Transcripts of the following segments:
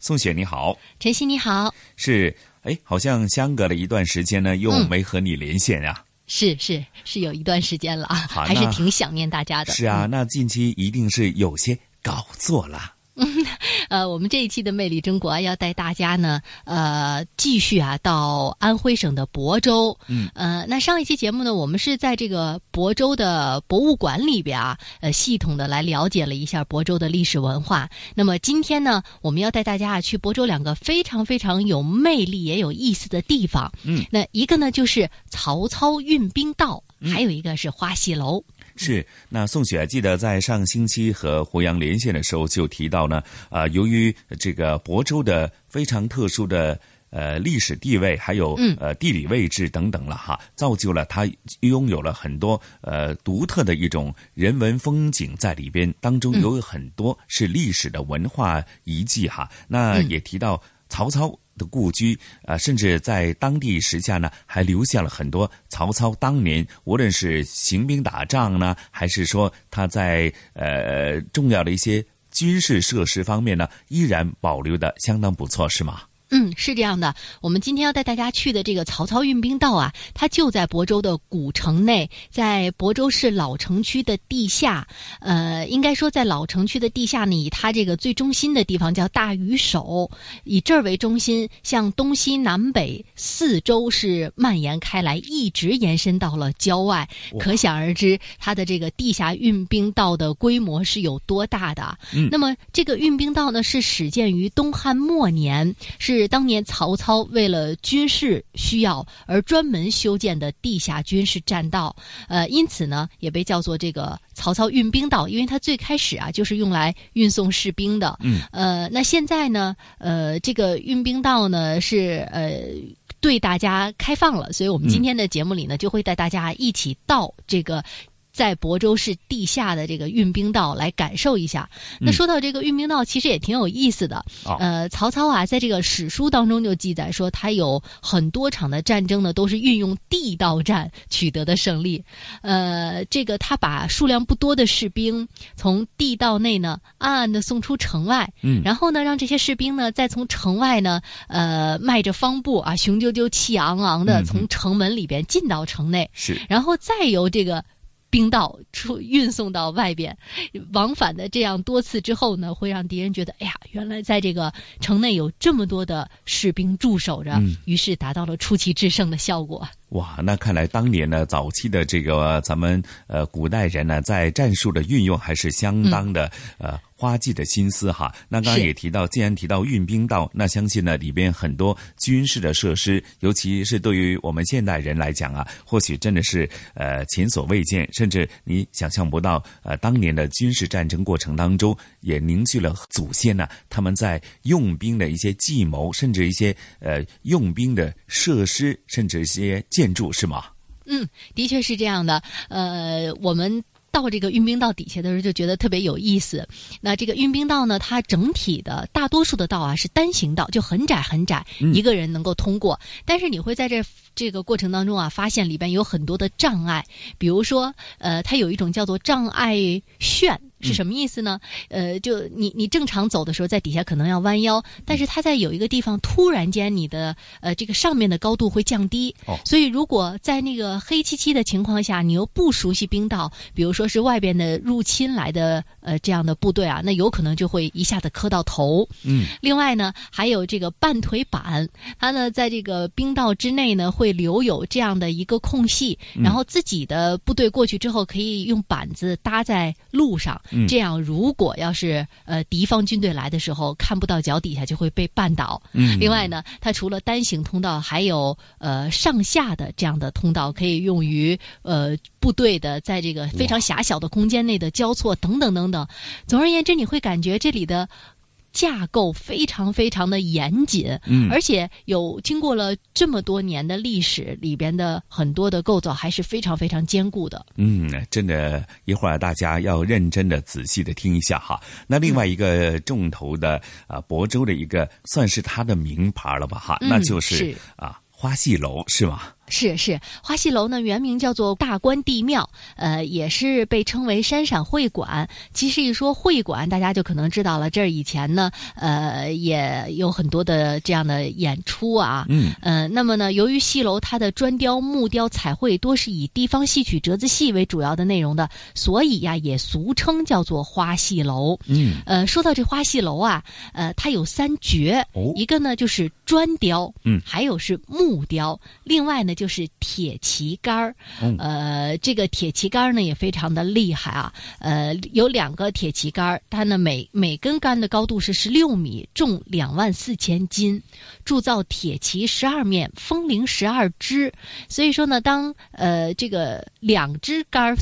宋雪你好，晨曦你好，是哎，好像相隔了一段时间呢，又没和你连线啊。是是是，有一段时间了啊，还是挺想念大家的。是啊，那近期一定是有些搞错了。嗯，呃，我们这一期的《魅力中国》要带大家呢，呃，继续啊，到安徽省的亳州。嗯，呃，那上一期节目呢，我们是在这个亳州的博物馆里边啊，呃，系统的来了解了一下亳州的历史文化。那么今天呢，我们要带大家啊去亳州两个非常非常有魅力也有意思的地方。嗯，那一个呢就是曹操运兵道，还有一个是花戏楼。是，那宋雪记得在上星期和胡杨连线的时候就提到呢，呃，由于这个亳州的非常特殊的呃历史地位，还有呃地理位置等等了哈，造就了它拥有了很多呃独特的一种人文风景在里边，当中有很多是历史的文化遗迹哈。那也提到曹操。的故居啊，甚至在当地时下呢，还留下了很多曹操当年无论是行兵打仗呢，还是说他在呃重要的一些军事设施方面呢，依然保留的相当不错，是吗？嗯，是这样的。我们今天要带大家去的这个曹操运兵道啊，它就在亳州的古城内，在亳州市老城区的地下。呃，应该说在老城区的地下呢，以它这个最中心的地方叫大鱼首，以这儿为中心，向东西南北四周是蔓延开来，一直延伸到了郊外。可想而知，它的这个地下运兵道的规模是有多大的。嗯，那么这个运兵道呢，是始建于东汉末年，是。是当年曹操为了军事需要而专门修建的地下军事栈道，呃，因此呢，也被叫做这个曹操运兵道，因为它最开始啊就是用来运送士兵的。嗯，呃，那现在呢，呃，这个运兵道呢是呃对大家开放了，所以我们今天的节目里呢就会带大家一起到这个。在亳州市地下的这个运兵道来感受一下。那说到这个运兵道，其实也挺有意思的。呃，曹操啊，在这个史书当中就记载说，他有很多场的战争呢，都是运用地道战取得的胜利。呃，这个他把数量不多的士兵从地道内呢，暗暗的送出城外。嗯。然后呢，让这些士兵呢，再从城外呢，呃，迈着方步啊，雄赳赳、气昂昂的从城门里边进到城内。是。然后再由这个。兵道出运送到外边，往返的这样多次之后呢，会让敌人觉得，哎呀，原来在这个城内有这么多的士兵驻守着，于是达到了出奇制胜的效果。哇，那看来当年呢，早期的这个咱们呃古代人呢，在战术的运用还是相当的呃花季的心思哈。那刚刚也提到，既然提到运兵道，那相信呢里边很多军事的设施，尤其是对于我们现代人来讲啊，或许真的是呃前所未见，甚至你想象不到呃当年的军事战争过程当中，也凝聚了祖先呢他们在用兵的一些计谋，甚至一些呃用兵的设施，甚至一些。建筑是吗？嗯，的确是这样的。呃，我们到这个运兵道底下的时候，就觉得特别有意思。那这个运兵道呢，它整体的大多数的道啊是单行道，就很窄很窄，一个人能够通过。但是你会在这这个过程当中啊，发现里边有很多的障碍。比如说，呃，它有一种叫做障碍旋。是什么意思呢？呃，就你你正常走的时候，在底下可能要弯腰，但是它在有一个地方突然间你的呃这个上面的高度会降低，所以如果在那个黑漆漆的情况下，你又不熟悉冰道，比如说是外边的入侵来的呃这样的部队啊，那有可能就会一下子磕到头。嗯，另外呢，还有这个半腿板，它呢在这个冰道之内呢会留有这样的一个空隙，然后自己的部队过去之后可以用板子搭在路上。这样，如果要是呃敌方军队来的时候看不到脚底下，就会被绊倒。嗯，另外呢，它除了单行通道，还有呃上下的这样的通道，可以用于呃部队的在这个非常狭小的空间内的交错等等等等。总而言之，你会感觉这里的。架构非常非常的严谨，嗯，而且有经过了这么多年的历史，里边的很多的构造还是非常非常坚固的。嗯，真的，一会儿大家要认真的、仔细的听一下哈。那另外一个重头的啊，亳州的一个算是它的名牌了吧哈，那就是啊花戏楼是吗？是是，花戏楼呢原名叫做大观地庙，呃，也是被称为山陕会馆。其实一说会馆，大家就可能知道了，这儿以前呢，呃，也有很多的这样的演出啊。嗯。呃，那么呢，由于戏楼它的砖雕、木雕、彩绘多是以地方戏曲折子戏为主要的内容的，所以呀，也俗称叫做花戏楼。嗯。呃，说到这花戏楼啊，呃，它有三绝，一个呢就是砖雕，嗯，还有是木雕，另外呢。就是铁旗杆儿，呃，这个铁旗杆儿呢也非常的厉害啊，呃，有两个铁旗杆儿，它呢每每根杆的高度是十六米，重两万四千斤，铸造铁旗十二面，风铃十二支，所以说呢，当呃这个两支杆儿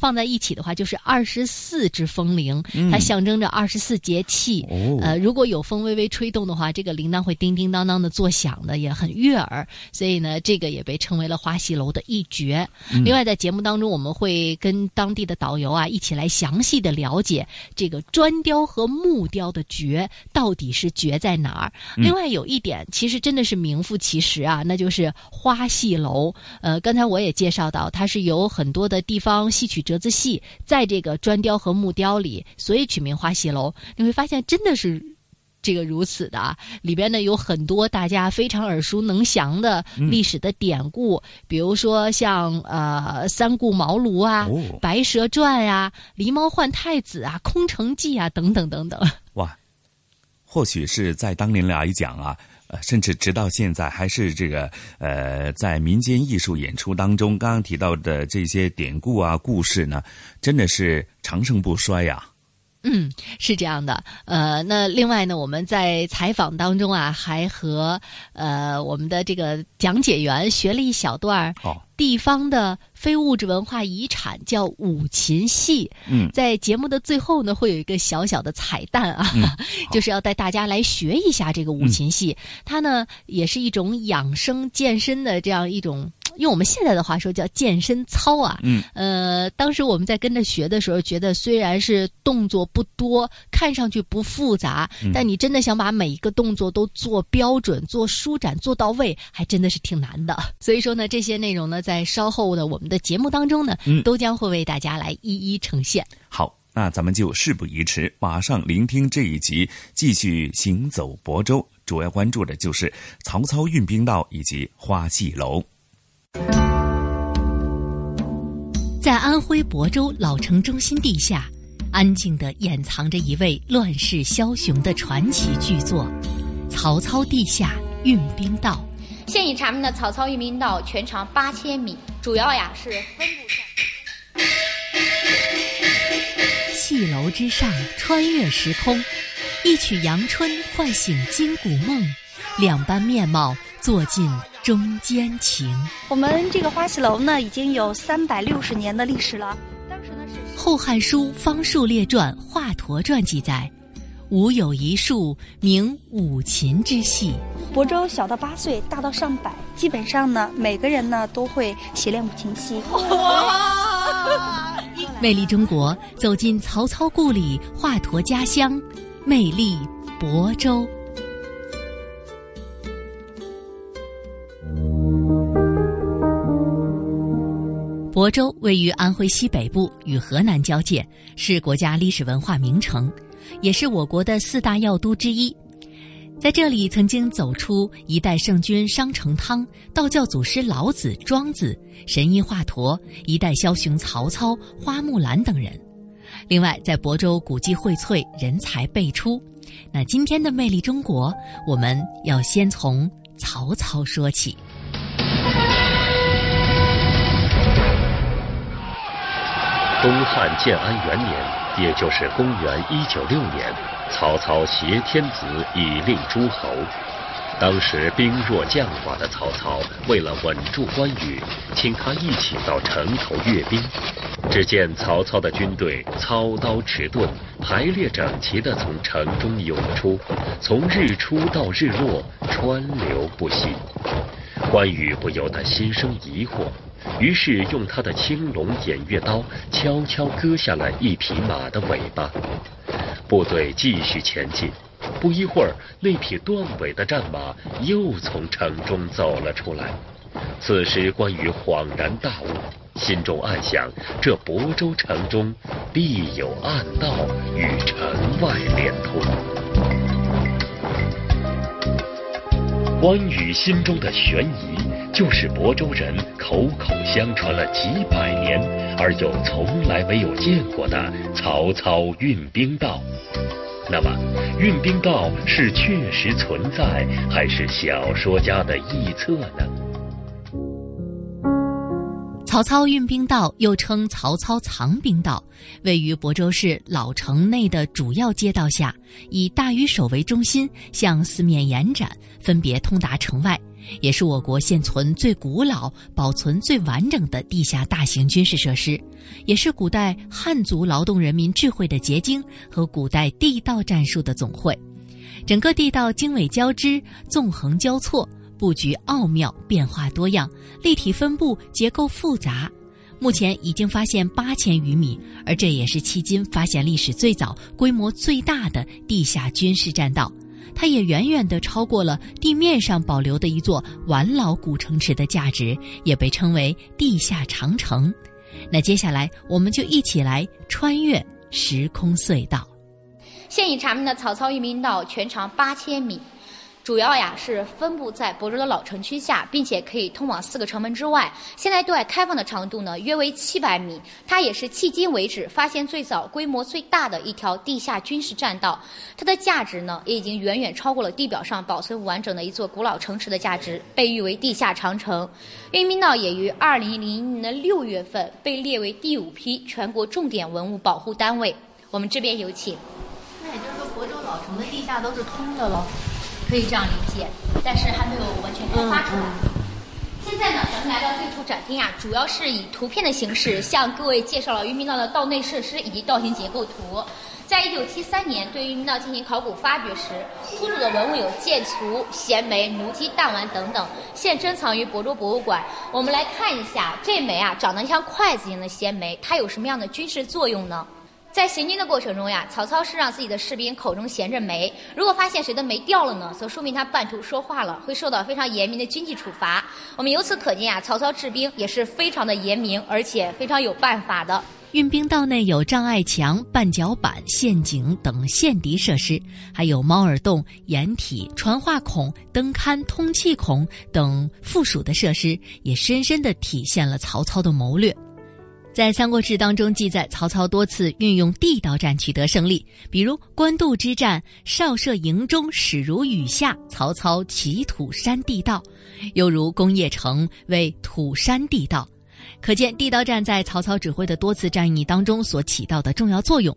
放在一起的话，就是二十四只风铃，它象征着二十四节气，呃，如果有风微微吹动的话，这个铃铛会叮叮当当的作响的，也很悦耳，所以呢，这个也被。成为了花戏楼的一绝。另外，在节目当中，我们会跟当地的导游啊一起来详细的了解这个砖雕和木雕的绝到底是绝在哪儿。另外有一点，其实真的是名副其实啊，那就是花戏楼。呃，刚才我也介绍到，它是由很多的地方戏曲折子戏在这个砖雕和木雕里，所以取名花戏楼。你会发现，真的是。这个如此的啊，里边呢有很多大家非常耳熟能详的历史的典故，比如说像呃三顾茅庐啊、白蛇传呀、狸猫换太子啊、空城计啊等等等等。哇，或许是在当年来讲啊，呃，甚至直到现在还是这个呃，在民间艺术演出当中，刚刚提到的这些典故啊、故事呢，真的是长盛不衰呀。嗯，是这样的。呃，那另外呢，我们在采访当中啊，还和呃我们的这个讲解员学了一小段儿地方的非物质文化遗产，叫五禽戏。嗯，在节目的最后呢，会有一个小小的彩蛋啊，就是要带大家来学一下这个五禽戏。它呢，也是一种养生健身的这样一种。用我们现在的话说叫健身操啊，嗯，呃，当时我们在跟着学的时候，觉得虽然是动作不多，看上去不复杂，但你真的想把每一个动作都做标准、做舒展、做到位，还真的是挺难的。所以说呢，这些内容呢，在稍后的我们的节目当中呢，都将会为大家来一一呈现。好，那咱们就事不宜迟，马上聆听这一集，继续行走亳州，主要关注的就是曹操运兵道以及花戏楼。在安徽亳州老城中心地下，安静地掩藏着一位乱世枭雄的传奇巨作——曹操地下运兵道。现已查明的曹操运兵道全长八千米，主要呀是分布在戏楼之上，穿越时空，一曲阳春唤醒金谷梦，两般面貌坐进。中间情，我们这个花戏楼呢，已经有三百六十年的历史了。当时呢是《后汉书·方术列传·华佗传》记载，吾有一术名五禽之戏。亳州小到八岁，大到上百，基本上呢，每个人呢都会习练五禽戏。哇！魅力中国，走进曹操故里，华佗家乡，魅力亳州。亳州位于安徽西北部，与河南交界，是国家历史文化名城，也是我国的四大要都之一。在这里，曾经走出一代圣君商成汤、道教祖师老子、庄子、神医华佗、一代枭雄曹操、花木兰等人。另外，在亳州古迹荟萃，人才辈出。那今天的魅力中国，我们要先从曹操说起。东汉建安元年，也就是公元一九六年，曹操挟天子以令诸侯。当时兵弱将寡的曹操，为了稳住关羽，请他一起到城头阅兵。只见曹操的军队操刀持盾，排列整齐地从城中涌出，从日出到日落，川流不息。关羽不由得心生疑惑。于是用他的青龙偃月刀悄悄割下了一匹马的尾巴，部队继续前进。不一会儿，那匹断尾的战马又从城中走了出来。此时关羽恍然大悟，心中暗想：这亳州城中必有暗道与城外连通。关羽心中的悬疑。就是亳州人口口相传了几百年，而又从来没有见过的曹操运兵道。那么，运兵道是确实存在，还是小说家的臆测呢？曹操运兵道又称曹操藏兵道，位于亳州市老城内的主要街道下，以大鱼首为中心，向四面延展，分别通达城外。也是我国现存最古老、保存最完整的地下大型军事设施，也是古代汉族劳动人民智慧的结晶和古代地道战术的总汇。整个地道经纬交织、纵横交错，布局奥妙、变化多样、立体分布、结构复杂。目前已经发现八千余米，而这也是迄今发现历史最早、规模最大的地下军事栈道。它也远远地超过了地面上保留的一座完老古城池的价值，也被称为地下长城。那接下来，我们就一起来穿越时空隧道。现已查明的曹操运兵道全长八千米。主要呀是分布在亳州的老城区下，并且可以通往四个城门之外。现在对外开放的长度呢约为七百米，它也是迄今为止发现最早、规模最大的一条地下军事栈道。它的价值呢也已经远远超过了地表上保存完整的一座古老城池的价值，被誉为地下长城。运兵道也于二零零一年的六月份被列为第五批全国重点文物保护单位。我们这边有请。那也就是说，亳州老城的地下都是通的喽。可以这样理解，但是还没有完全开发出来。现在呢，咱们来到最初展厅啊，主要是以图片的形式向各位介绍了渔民道的道内设施以及道型结构图。在一九七三年对渔民道进行考古发掘时，出土的文物有剑锄、衔枚、弩机、弹丸等等，现珍藏于亳州博物馆。我们来看一下这枚啊，长得像筷子一样的衔枚，它有什么样的军事作用呢？在行军的过程中呀，曹操是让自己的士兵口中衔着煤，如果发现谁的煤掉了呢，则说明他半途说话了，会受到非常严明的军纪处罚。我们由此可见呀，曹操治兵也是非常的严明，而且非常有办法的。运兵道内有障碍墙、绊脚板、陷阱等陷敌设施，还有猫耳洞、掩体、传话孔、灯龛、通气孔等附属的设施，也深深地体现了曹操的谋略。在《三国志》当中记载，曹操多次运用地道战取得胜利，比如官渡之战，少射营中，矢如雨下，曹操起土山地道；又如工业城为土山地道，可见地道战在曹操指挥的多次战役当中所起到的重要作用。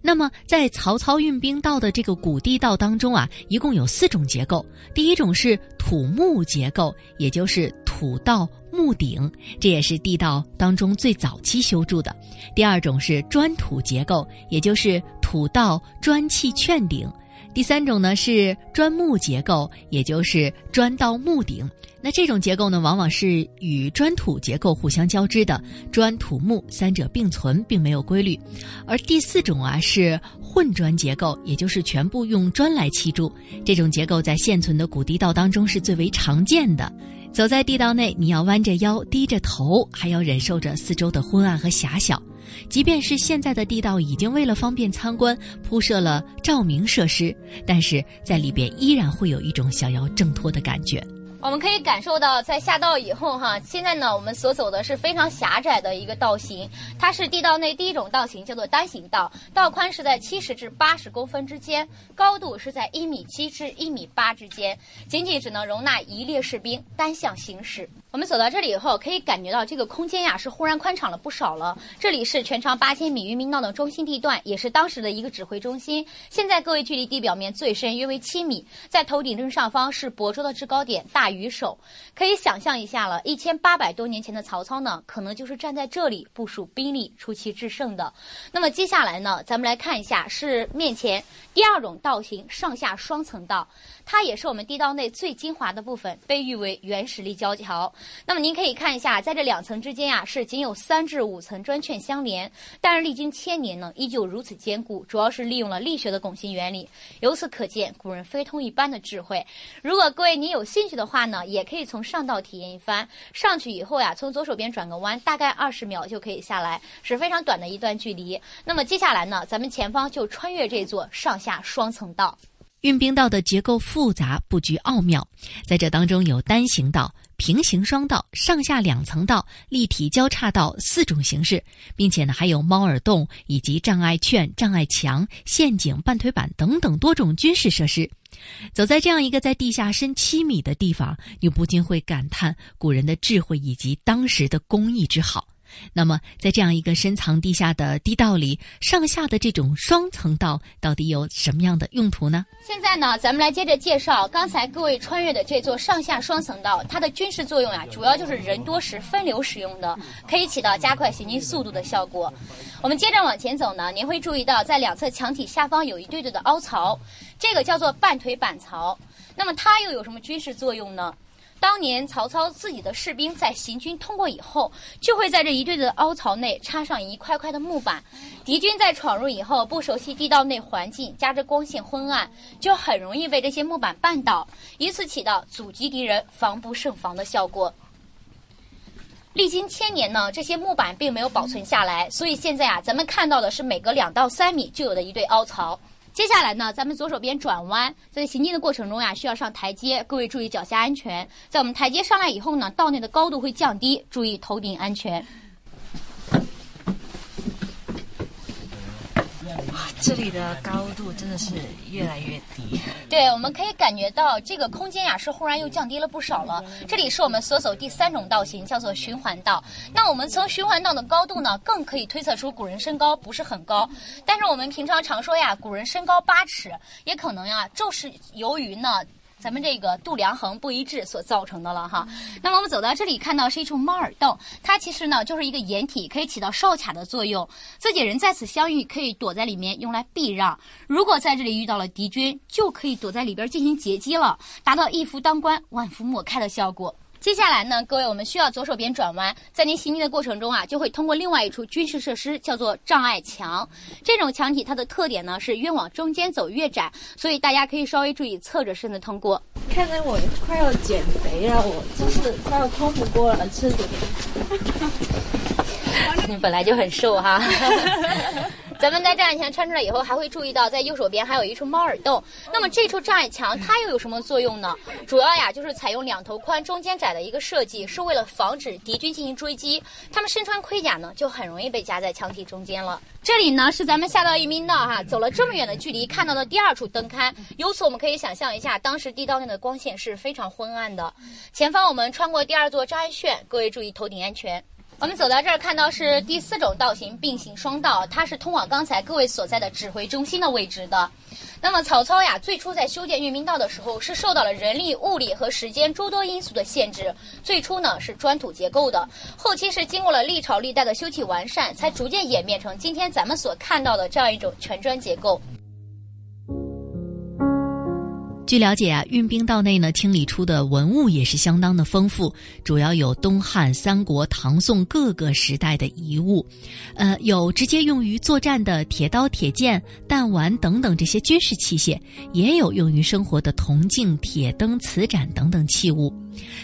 那么，在曹操运兵道的这个古地道当中啊，一共有四种结构。第一种是土木结构，也就是土道。木顶，这也是地道当中最早期修筑的。第二种是砖土结构，也就是土道砖砌券顶。第三种呢是砖木结构，也就是砖道木顶。那这种结构呢，往往是与砖土结构互相交织的，砖土木三者并存，并没有规律。而第四种啊是混砖结构，也就是全部用砖来砌筑。这种结构在现存的古地道当中是最为常见的。走在地道内，你要弯着腰、低着头，还要忍受着四周的昏暗和狭小。即便是现在的地道已经为了方便参观铺设了照明设施，但是在里边依然会有一种想要挣脱的感觉。我们可以感受到，在下道以后，哈，现在呢，我们所走的是非常狭窄的一个道型，它是地道内第一种道型，叫做单行道，道宽是在七十至八十公分之间，高度是在一米七至一米八之间，仅仅只能容纳一列士兵单向行驶。我们走到这里以后，可以感觉到这个空间呀是忽然宽敞了不少了。这里是全长八千米渔民道的中心地段，也是当时的一个指挥中心。现在各位距离地表面最深约为七米，在头顶正上方是亳州的制高点大鱼首，可以想象一下了。一千八百多年前的曹操呢，可能就是站在这里部署兵力、出奇制胜的。那么接下来呢，咱们来看一下是面前第二种道型上下双层道，它也是我们地道内最精华的部分，被誉为原始立交桥。那么您可以看一下，在这两层之间呀，是仅有三至五层砖券相连，但是历经千年呢，依旧如此坚固，主要是利用了力学的拱形原理。由此可见，古人非通一般的智慧。如果各位您有兴趣的话呢，也可以从上道体验一番。上去以后呀，从左手边转个弯，大概二十秒就可以下来，是非常短的一段距离。那么接下来呢，咱们前方就穿越这座上下双层道。运兵道的结构复杂，布局奥妙，在这当中有单行道。平行双道、上下两层道、立体交叉道四种形式，并且呢还有猫耳洞以及障碍券、障碍墙、陷阱、半推板等等多种军事设施。走在这样一个在地下深七米的地方，你不禁会感叹古人的智慧以及当时的工艺之好。那么，在这样一个深藏地下的地道里，上下的这种双层道到底有什么样的用途呢？现在呢，咱们来接着介绍刚才各位穿越的这座上下双层道，它的军事作用呀，主要就是人多时分流使用的，可以起到加快行进速度的效果。我们接着往前走呢，您会注意到在两侧墙体下方有一对对的凹槽，这个叫做半腿板槽。那么它又有什么军事作用呢？当年曹操自己的士兵在行军通过以后，就会在这一队的凹槽内插上一块块的木板。敌军在闯入以后，不熟悉地道内环境，加之光线昏暗，就很容易被这些木板绊倒，以此起到阻击敌人、防不胜防的效果。历经千年呢，这些木板并没有保存下来，所以现在啊，咱们看到的是每隔两到三米就有的一对凹槽。接下来呢，咱们左手边转弯，在行进的过程中呀，需要上台阶，各位注意脚下安全。在我们台阶上来以后呢，道内的高度会降低，注意头顶安全。这里的高度真的是越来越低。对，我们可以感觉到这个空间呀是忽然又降低了不少了。这里是我们所走第三种道型，叫做循环道。那我们从循环道的高度呢，更可以推测出古人身高不是很高。但是我们平常常说呀，古人身高八尺，也可能呀，就是由于呢。咱们这个度量衡不一致所造成的了哈。那么我们走到这里，看到是一处猫耳洞，它其实呢就是一个掩体，可以起到哨卡的作用。自己人在此相遇，可以躲在里面用来避让；如果在这里遇到了敌军，就可以躲在里边进行截击了，达到一夫当关、万夫莫开的效果。接下来呢，各位，我们需要左手边转弯，在您行进的过程中啊，就会通过另外一处军事设施，叫做障碍墙。这种墙体它的特点呢是越往中间走越窄，所以大家可以稍微注意侧着身子通过。看来我快要减肥了，我就是快要通不过了，吃点。你本来就很瘦哈。咱们在障碍墙穿出来以后，还会注意到在右手边还有一处猫耳洞。那么这处障碍墙它又有什么作用呢？主要呀就是采用两头宽、中间窄的一个设计，是为了防止敌军进行追击。他们身穿盔甲呢，就很容易被夹在墙体中间了。这里呢是咱们下到一兵道哈，走了这么远的距离看到的第二处灯龛。由此我们可以想象一下，当时地道内的光线是非常昏暗的。前方我们穿过第二座障碍线，各位注意头顶安全。我们走到这儿，看到是第四种道型并行双道，它是通往刚才各位所在的指挥中心的位置的。那么曹操呀，最初在修建运兵道的时候，是受到了人力、物力和时间诸多因素的限制。最初呢是砖土结构的，后期是经过了历朝历代的修葺完善，才逐渐演变成今天咱们所看到的这样一种全砖结构。据了解啊，运兵道内呢清理出的文物也是相当的丰富，主要有东汉、三国、唐宋各个时代的遗物，呃，有直接用于作战的铁刀、铁剑、弹丸等等这些军事器械，也有用于生活的铜镜、铁灯、瓷盏等等器物。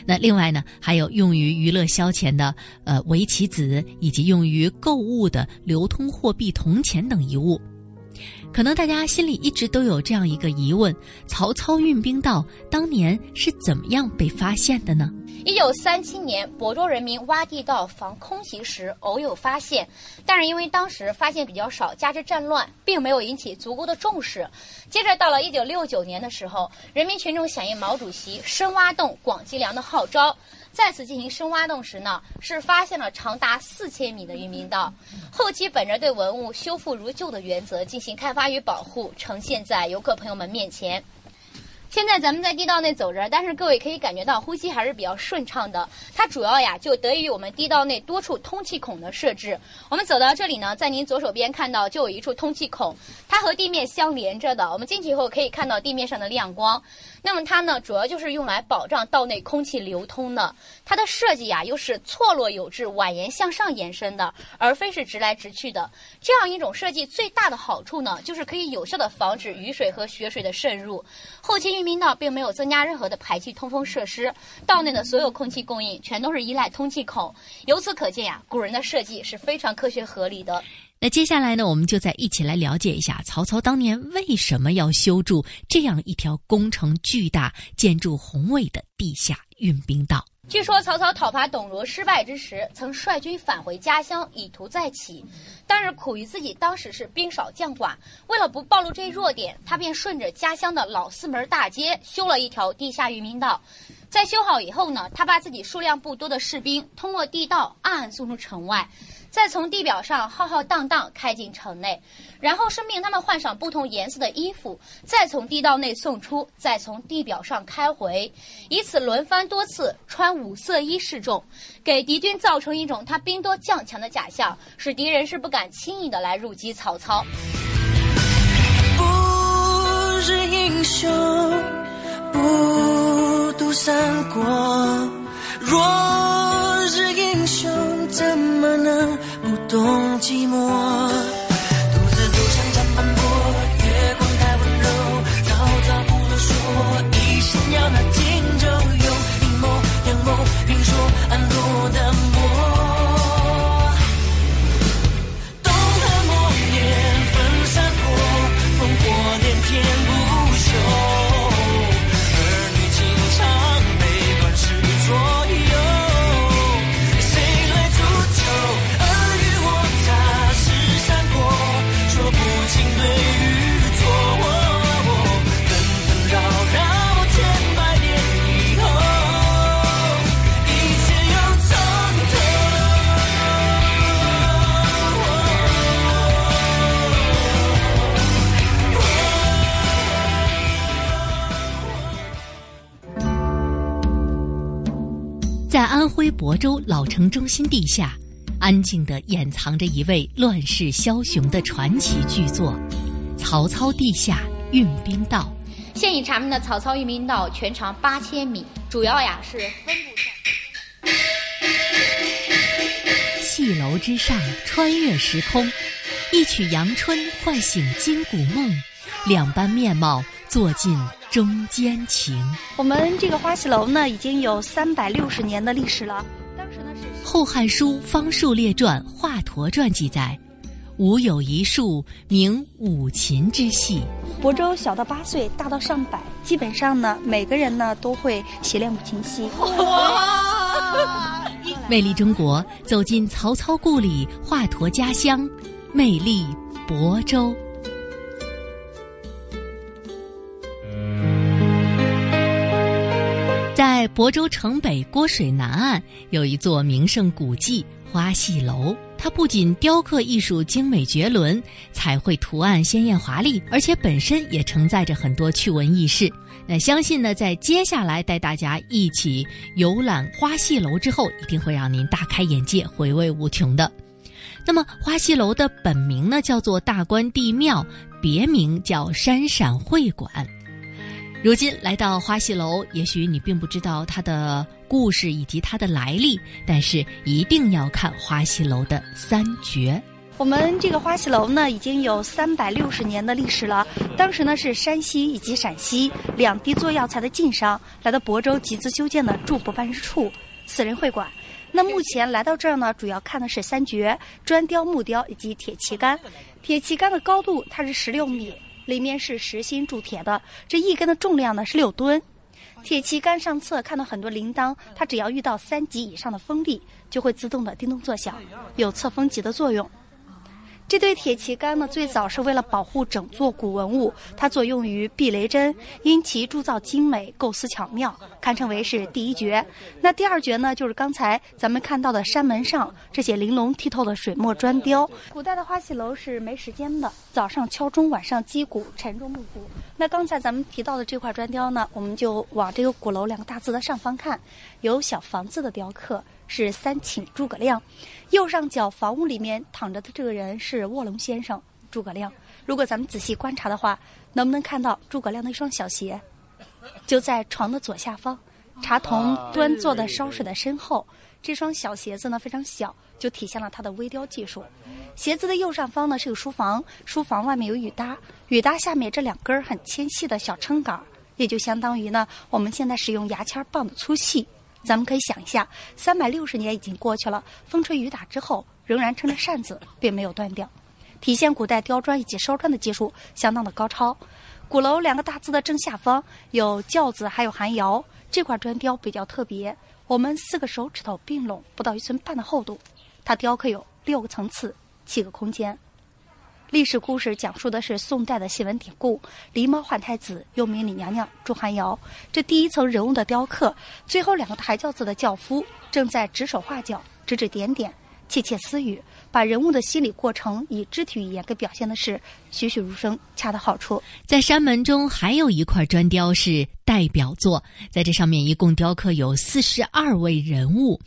那另外呢，还有用于娱乐消遣的呃围棋子，以及用于购物的流通货币铜钱等遗物。可能大家心里一直都有这样一个疑问：曹操运兵道当年是怎么样被发现的呢？一九三七年，亳州人民挖地道防空袭时，偶有发现，但是因为当时发现比较少，加之战乱，并没有引起足够的重视。接着到了一九六九年的时候，人民群众响应毛主席深挖洞、广积粮的号召。再次进行深挖洞时呢，是发现了长达四千米的运兵道。后期本着对文物修复如旧的原则进行开发与保护，呈现在游客朋友们面前。现在咱们在地道内走着，但是各位可以感觉到呼吸还是比较顺畅的。它主要呀就得益于我们地道内多处通气孔的设置。我们走到这里呢，在您左手边看到就有一处通气孔，它和地面相连着的。我们进去以后可以看到地面上的亮光。那么它呢，主要就是用来保障道内空气流通的。它的设计呀，又是错落有致、蜿蜒向上延伸的，而非是直来直去的。这样一种设计最大的好处呢，就是可以有效的防止雨水和雪水的渗入。后期运兵道并没有增加任何的排气通风设施，道内的所有空气供应全都是依赖通气孔。由此可见呀，古人的设计是非常科学合理的。那接下来呢，我们就再一起来了解一下曹操当年为什么要修筑这样一条工程巨大、建筑宏伟的地下运兵道。据说曹操讨伐董卓失败之时，曾率军返回家乡，以图再起。但是苦于自己当时是兵少将寡，为了不暴露这一弱点，他便顺着家乡的老四门大街修了一条地下运兵道。在修好以后呢，他把自己数量不多的士兵通过地道暗暗送出城外。再从地表上浩浩荡荡开进城内，然后是命他们换上不同颜色的衣服，再从地道内送出，再从地表上开回，以此轮番多次穿五色衣示众，给敌军造成一种他兵多将强的假象，使敌人是不敢轻易的来入击曹操。不是英雄不读三国，若是英雄怎么能？懂寂寞，安徽亳州老城中心地下，安静地掩藏着一位乱世枭雄的传奇巨作——曹操地下运兵道。现已查明的曹操运兵道全长八千米，主要呀是分布在戏楼之上，穿越时空，一曲阳春唤醒今古梦，两般面貌坐进。中间情，我们这个花戏楼呢，已经有三百六十年的历史了。当时呢是《后汉书·方术列传》《华佗传》记载，吾有一术名五禽之戏。亳州小到八岁，大到上百，基本上呢，每个人呢都会习练五禽戏。哇！魅力中国，走进曹操故里，华佗家乡，魅力亳州。在亳州城北郭水南岸有一座名胜古迹花戏楼，它不仅雕刻艺术精美绝伦，彩绘图案鲜艳华丽，而且本身也承载着很多趣闻轶事。那相信呢，在接下来带大家一起游览花戏楼之后，一定会让您大开眼界，回味无穷的。那么花戏楼的本名呢，叫做大观地庙，别名叫山陕会馆。如今来到花戏楼，也许你并不知道它的故事以及它的来历，但是一定要看花戏楼的三绝。我们这个花戏楼呢，已经有三百六十年的历史了。当时呢，是山西以及陕西两地做药材的晋商来到亳州集资修建的驻亳办事处、私人会馆。那目前来到这儿呢，主要看的是三绝：砖雕、木雕以及铁旗杆。铁旗杆的高度它是十六米。里面是实心铸铁的，这一根的重量呢是六吨。铁旗杆上侧看到很多铃铛，它只要遇到三级以上的风力，就会自动的叮咚作响，有测风级的作用。这对铁旗杆呢，最早是为了保护整座古文物，它作用于避雷针，因其铸造精美、构思巧妙，堪称为是第一绝。那第二绝呢，就是刚才咱们看到的山门上这些玲珑剔透的水墨砖雕。古代的花戏楼是没时间的，早上敲钟，晚上击鼓，晨钟暮鼓。那刚才咱们提到的这块砖雕呢，我们就往这个鼓楼两个大字的上方看，有小房子的雕刻。是三请诸葛亮，右上角房屋里面躺着的这个人是卧龙先生诸葛亮。如果咱们仔细观察的话，能不能看到诸葛亮的一双小鞋，就在床的左下方，茶童端坐的烧水的身后。这双小鞋子呢非常小，就体现了他的微雕技术。鞋子的右上方呢是个书房，书房外面有雨搭，雨搭下面这两根很纤细的小撑杆，也就相当于呢我们现在使用牙签棒的粗细。咱们可以想一下，三百六十年已经过去了，风吹雨打之后，仍然撑着扇子，并没有断掉，体现古代雕砖以及烧砖的技术相当的高超。鼓楼两个大字的正下方有轿子，还有寒窑。这块砖雕比较特别，我们四个手指头并拢，不到一寸半的厚度。它雕刻有六个层次，七个空间。历史故事讲述的是宋代的新闻典故，狸猫换太子，又名李娘娘朱寒瑶。这第一层人物的雕刻，最后两个抬轿子的轿夫正在指手画脚、指指点点、窃窃私语，把人物的心理过程以肢体语言给表现的是栩栩如生，恰到好处。在山门中还有一块砖雕是代表作，在这上面一共雕刻有四十二位人物。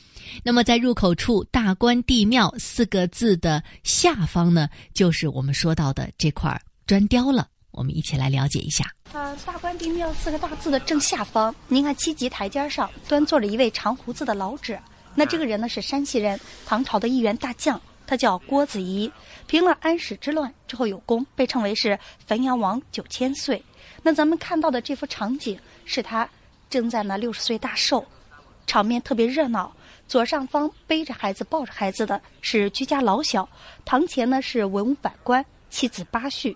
那么，在入口处“大观帝庙”四个字的下方呢，就是我们说到的这块砖雕了。我们一起来了解一下。啊，“大观帝庙”四个大字的正下方，您看七级台阶上端坐着一位长胡子的老者。那这个人呢是山西人，唐朝的一员大将，他叫郭子仪。平了安史之乱之后有功，被称为是汾阳王九千岁。那咱们看到的这幅场景是他正在那六十岁大寿，场面特别热闹。左上方背着孩子、抱着孩子的是居家老小，堂前呢是文武百官、七子八婿，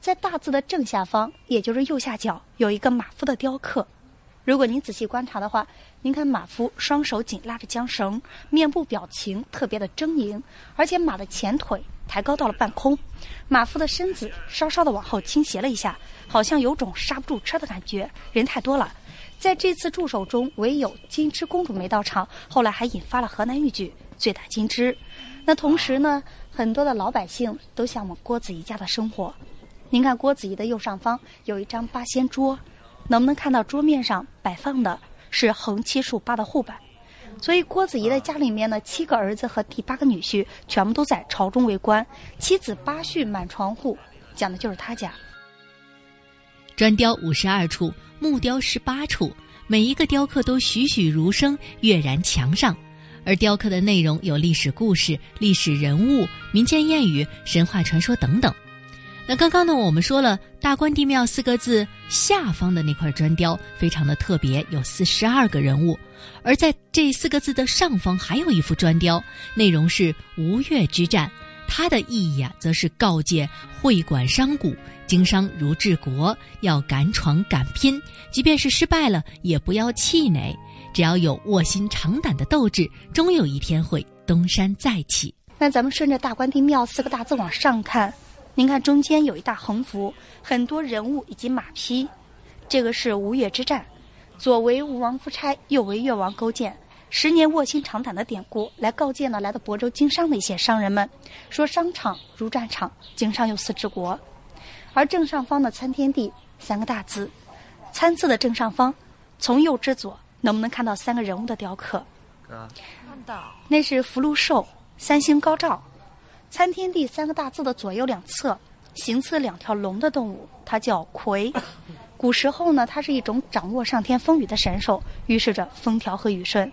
在大字的正下方，也就是右下角，有一个马夫的雕刻。如果您仔细观察的话，您看马夫双手紧拉着缰绳，面部表情特别的狰狞，而且马的前腿抬高到了半空，马夫的身子稍稍的往后倾斜了一下，好像有种刹不住车的感觉。人太多了。在这次驻守中，唯有金枝公主没到场，后来还引发了河南豫剧醉打金枝。那同时呢，很多的老百姓都向往郭子仪家的生活。您看郭子仪的右上方有一张八仙桌，能不能看到桌面上摆放的是横七竖八的护板？所以郭子仪的家里面呢，七个儿子和第八个女婿全部都在朝中为官，七子八婿满床户，讲的就是他家。砖雕五十二处。木雕十八处，每一个雕刻都栩栩如生，跃然墙上。而雕刻的内容有历史故事、历史人物、民间谚语、神话传说等等。那刚刚呢，我们说了“大观帝庙”四个字下方的那块砖雕非常的特别，有四十二个人物。而在这四个字的上方还有一幅砖雕，内容是吴越之战。它的意义啊，则是告诫会馆商贾。经商如治国，要敢闯敢拼，即便是失败了，也不要气馁。只要有卧薪尝胆的斗志，终有一天会东山再起。那咱们顺着“大关帝庙”四个大字往上看，您看中间有一大横幅，很多人物以及马匹。这个是吴越之战，左为吴王夫差，右为越王勾践，十年卧薪尝胆的典故，来告诫呢来到亳州经商的一些商人们，说商场如战场，经商又似治国。而正上方的“参天地”三个大字，“参”字的正上方，从右至左，能不能看到三个人物的雕刻？看到。那是福禄寿、三星高照。“参天地”三个大字的左右两侧，形似两条龙的动物，它叫魁。古时候呢，它是一种掌握上天风雨的神兽，预示着风调和雨顺。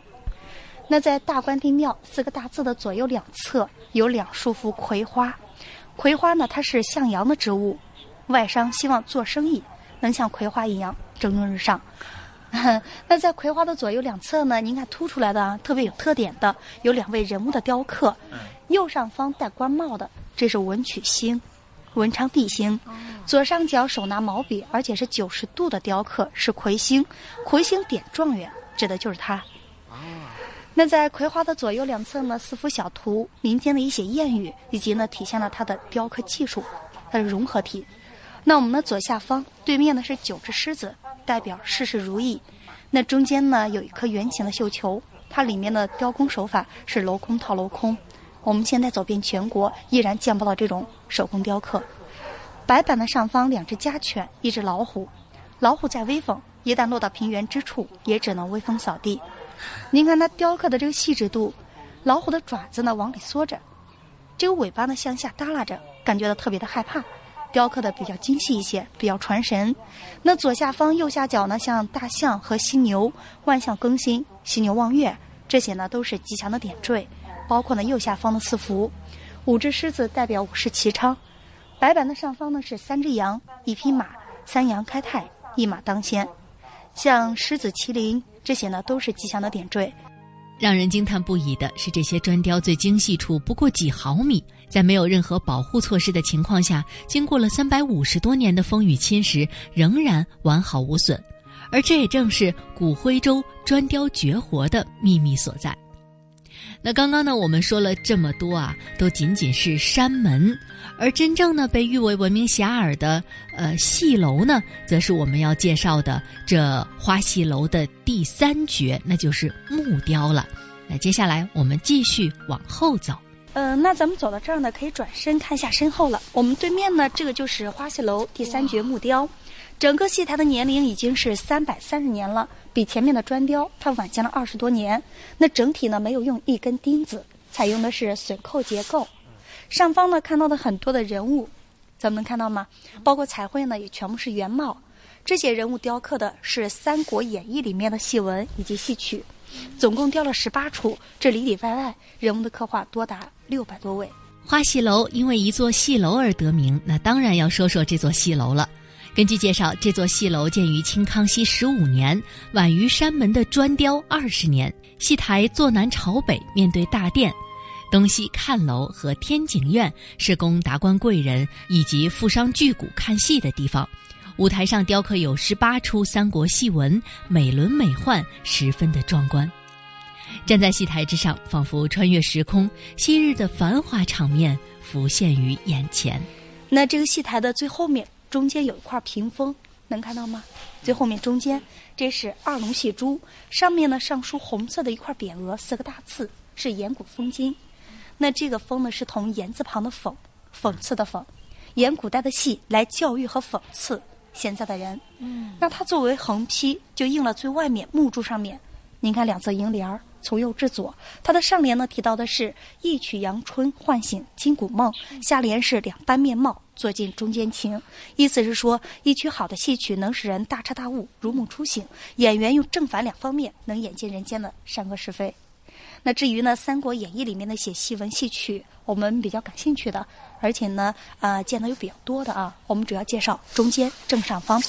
那在大关帝庙四个大字的左右两侧有两束幅葵花，葵花呢它是向阳的植物，外商希望做生意能像葵花一样蒸蒸日上。那在葵花的左右两侧呢，您看凸出来的啊，特别有特点的有两位人物的雕刻，右上方戴官帽的这是文曲星。文昌帝星，左上角手拿毛笔，而且是九十度的雕刻，是魁星。魁星点状元，指的就是他。那在葵花的左右两侧呢，四幅小图，民间的一些谚语，以及呢体现了它的雕刻技术，它的融合体。那我们的左下方对面呢是九只狮子，代表事事如意。那中间呢有一颗圆形的绣球，它里面的雕工手法是镂空套镂空。我们现在走遍全国，依然见不到这种手工雕刻。白板的上方，两只家犬，一只老虎。老虎在威风，一旦落到平原之处，也只能威风扫地。您看它雕刻的这个细致度，老虎的爪子呢往里缩着，这个尾巴呢向下耷拉着，感觉到特别的害怕。雕刻的比较精细一些，比较传神。那左下方右下角呢，像大象和犀牛，万象更新，犀牛望月，这些呢都是吉祥的点缀。包括呢右下方的四幅，五只狮子代表五世齐昌，白板的上方呢是三只羊，一匹马，三羊开泰，一马当先，像狮子、麒麟这些呢都是吉祥的点缀。让人惊叹不已的是，这些砖雕最精细处不过几毫米，在没有任何保护措施的情况下，经过了三百五十多年的风雨侵蚀，仍然完好无损。而这也正是古徽州砖雕绝活的秘密所在。那刚刚呢，我们说了这么多啊，都仅仅是山门，而真正呢被誉为闻名遐迩的呃戏楼呢，则是我们要介绍的这花戏楼的第三绝，那就是木雕了。那接下来我们继续往后走。嗯，那咱们走到这儿呢，可以转身看一下身后了。我们对面呢，这个就是花戏楼第三绝木雕。整个戏台的年龄已经是三百三十年了，比前面的砖雕它晚建了二十多年。那整体呢没有用一根钉子，采用的是榫扣结构。上方呢看到的很多的人物，咱们能看到吗？包括彩绘呢也全部是原貌。这些人物雕刻的是《三国演义》里面的戏文以及戏曲，总共雕了十八处。这里里外外人物的刻画多达六百多位。花戏楼因为一座戏楼而得名，那当然要说说这座戏楼了。根据介绍，这座戏楼建于清康熙十五年，晚于山门的砖雕二十年。戏台坐南朝北，面对大殿，东西看楼和天井院是供达官贵人以及富商巨贾看戏的地方。舞台上雕刻有十八出三国戏文，美轮美奂，十分的壮观。站在戏台之上，仿佛穿越时空，昔日的繁华场面浮现于眼前。那这个戏台的最后面。中间有一块屏风，能看到吗？最后面中间，这是二龙戏珠，上面呢上书红色的一块匾额，四个大字是岩谷风金。那这个风呢是同言字旁的讽，讽刺的讽。演古代的戏来教育和讽刺现在的人。嗯，那它作为横批，就印了最外面木柱上面。您看两侧楹联儿。从右至左，它的上联呢提到的是“一曲阳春唤醒金谷梦”，下联是“两般面貌做尽中间情”，意思是说一曲好的戏曲能使人大彻大悟、如梦初醒，演员用正反两方面能演尽人间的善恶是非。那至于呢《三国演义》里面的写戏文戏曲，我们比较感兴趣的，而且呢呃见的又比较多的啊，我们主要介绍中间正上方，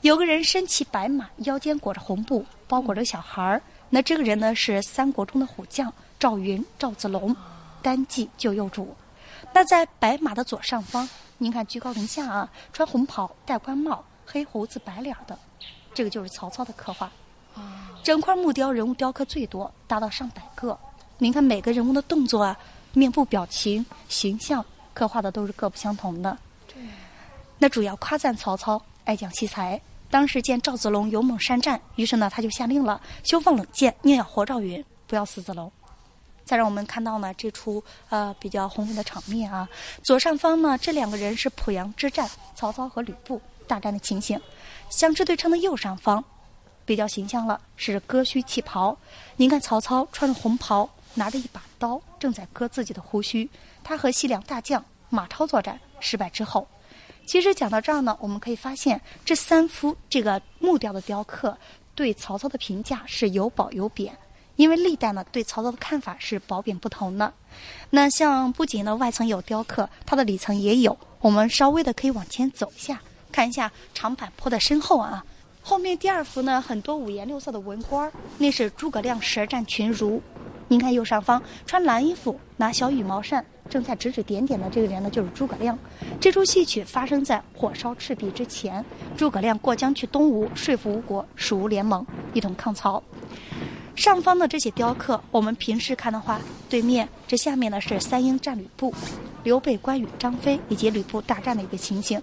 有个人身骑白马，腰间裹着红布，包裹着小孩儿。那这个人呢是三国中的虎将赵云赵子龙，单骑救幼主。那在白马的左上方，您看居高临下啊，穿红袍戴官帽，黑胡子白脸的，这个就是曹操的刻画。整块木雕人物雕刻最多，达到上百个。您看每个人物的动作啊，面部表情、形象刻画的都是各不相同的。那主要夸赞曹操爱讲惜才。当时见赵子龙勇猛善战，于是呢，他就下令了：休放冷箭，宁要活赵云，不要死子龙。再让我们看到呢，这出呃比较宏伟的场面啊。左上方呢，这两个人是濮阳之战，曹操和吕布大战的情形。相持对称的右上方，比较形象了，是割须弃袍。您看，曹操穿着红袍，拿着一把刀，正在割自己的胡须。他和西凉大将马超作战，失败之后。其实讲到这儿呢，我们可以发现这三幅这个木雕的雕刻对曹操的评价是有褒有贬，因为历代呢对曹操的看法是褒贬不同的。那像不仅呢外层有雕刻，它的里层也有。我们稍微的可以往前走一下，看一下长坂坡的身后啊。后面第二幅呢，很多五颜六色的文官，那是诸葛亮舌战群儒。您看右上方穿蓝衣服、拿小羽毛扇、正在指指点点的这个人呢，就是诸葛亮。这出戏曲发生在火烧赤壁之前，诸葛亮过江去东吴，说服吴国蜀吴联盟，一同抗曹。上方的这些雕刻，我们平时看的话，对面这下面呢是三英战吕布，刘备、关羽、张飞以及吕布大战的一个情形。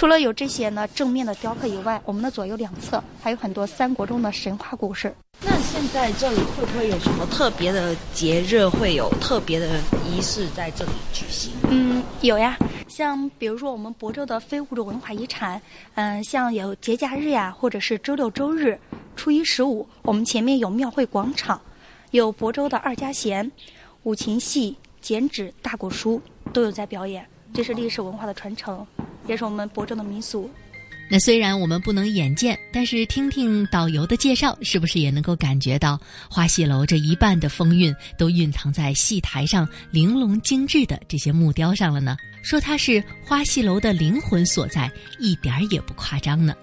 除了有这些呢正面的雕刻以外，我们的左右两侧还有很多三国中的神话故事。那现在这里会不会有什么特别的节日，会有特别的仪式在这里举行？嗯，有呀，像比如说我们亳州的非物质文化遗产，嗯，像有节假日呀，或者是周六周日、初一十五，我们前面有庙会广场，有亳州的二家弦、五禽戏、剪纸、大鼓书都有在表演，这是历史文化的传承。也是我们亳州的民俗。那虽然我们不能眼见，但是听听导游的介绍，是不是也能够感觉到花戏楼这一半的风韵都蕴藏在戏台上玲珑精致的这些木雕上了呢？说它是花戏楼的灵魂所在，一点儿也不夸张呢。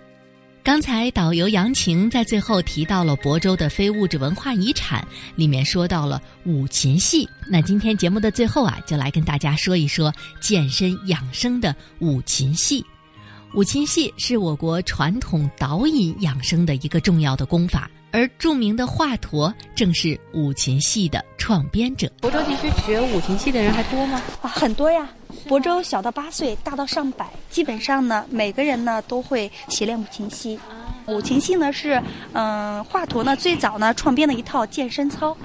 刚才导游杨晴在最后提到了亳州的非物质文化遗产，里面说到了五禽戏。那今天节目的最后啊，就来跟大家说一说健身养生的五禽戏。五禽戏是我国传统导引养生的一个重要的功法，而著名的华佗正是五禽戏的创编者。亳州地区学五禽戏的人还多吗？啊，很多呀。亳州小到八岁，大到上百，基本上呢，每个人呢都会习练五禽戏。五禽戏呢是，嗯，华佗呢最早呢创编的一套健身操，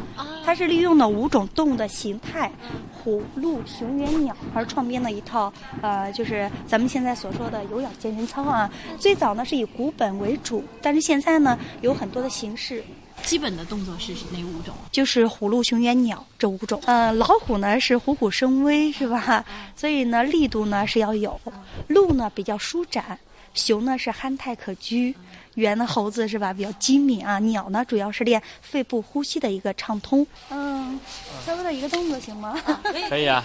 它是利用了五种动物的形态，虎、鹿、熊、猿、鸟而创编的一套，呃，就是咱们现在所说的有氧健身操啊。最早呢是以古本为主，但是现在呢有很多的形式。基本的动作是哪五种？就是虎、鹿、熊、猿、鸟这五种。呃，老虎呢是虎虎生威，是吧？所以呢力度呢是要有。鹿呢比较舒展，熊呢是憨态可掬，猿呢猴子是吧比较机敏啊。鸟呢主要是练肺部呼吸的一个畅通。嗯，稍微的一个动作行吗？可以啊。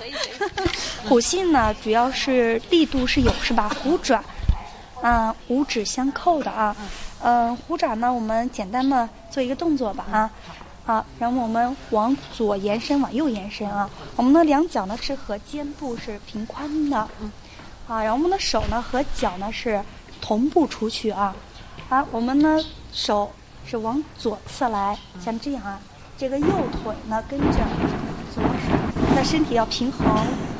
虎戏呢主要是力度是有是吧？虎爪，啊五指相扣的啊。嗯，虎掌呢，我们简单的做一个动作吧啊，好，然后我们往左延伸，往右延伸啊。我们的两脚呢是和肩部是平宽的，嗯，啊，然后我们的手呢和脚呢是同步出去啊，啊，我们呢手是往左侧来，像这样啊，这个右腿呢跟着左手，那身体要平衡，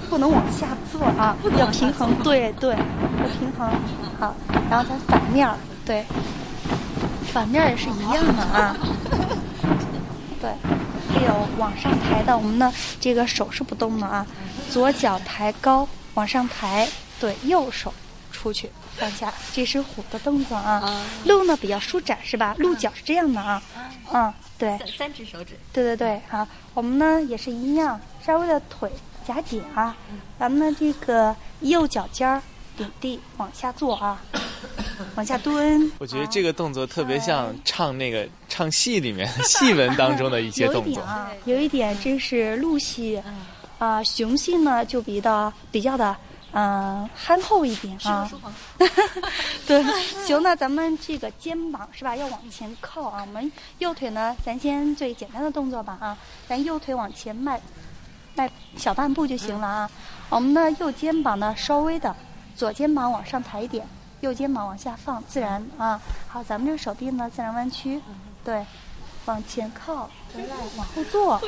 不能往下坐啊，要平衡，对对，要平衡，好，然后再反面对。反面也是一样的啊，对，还有往上抬的，我们呢这个手是不动的啊，左脚抬高往上抬，对，右手出去放下，这是虎的动作啊。鹿呢比较舒展是吧？鹿角是这样的啊，嗯，对，三只手指，对对对，好，我们呢也是一样，稍微的腿夹紧啊，咱们的这个右脚尖儿顶地往下坐啊。往下蹲，我觉得这个动作特别像唱那个唱戏里面 戏文当中的一些动作。有一点啊，有一点这是鹿戏，啊，雄性呢就比较比较的嗯憨厚一点啊。对，行，那，咱们这个肩膀是吧要往前靠啊。我们右腿呢，咱先最简单的动作吧啊，咱右腿往前迈迈小半步就行了啊。我们的右肩膀呢稍微的左肩膀往上抬一点。右肩膀往下放，自然啊。好，咱们这个手臂呢，自然弯曲，对，往前靠，回来，往后坐。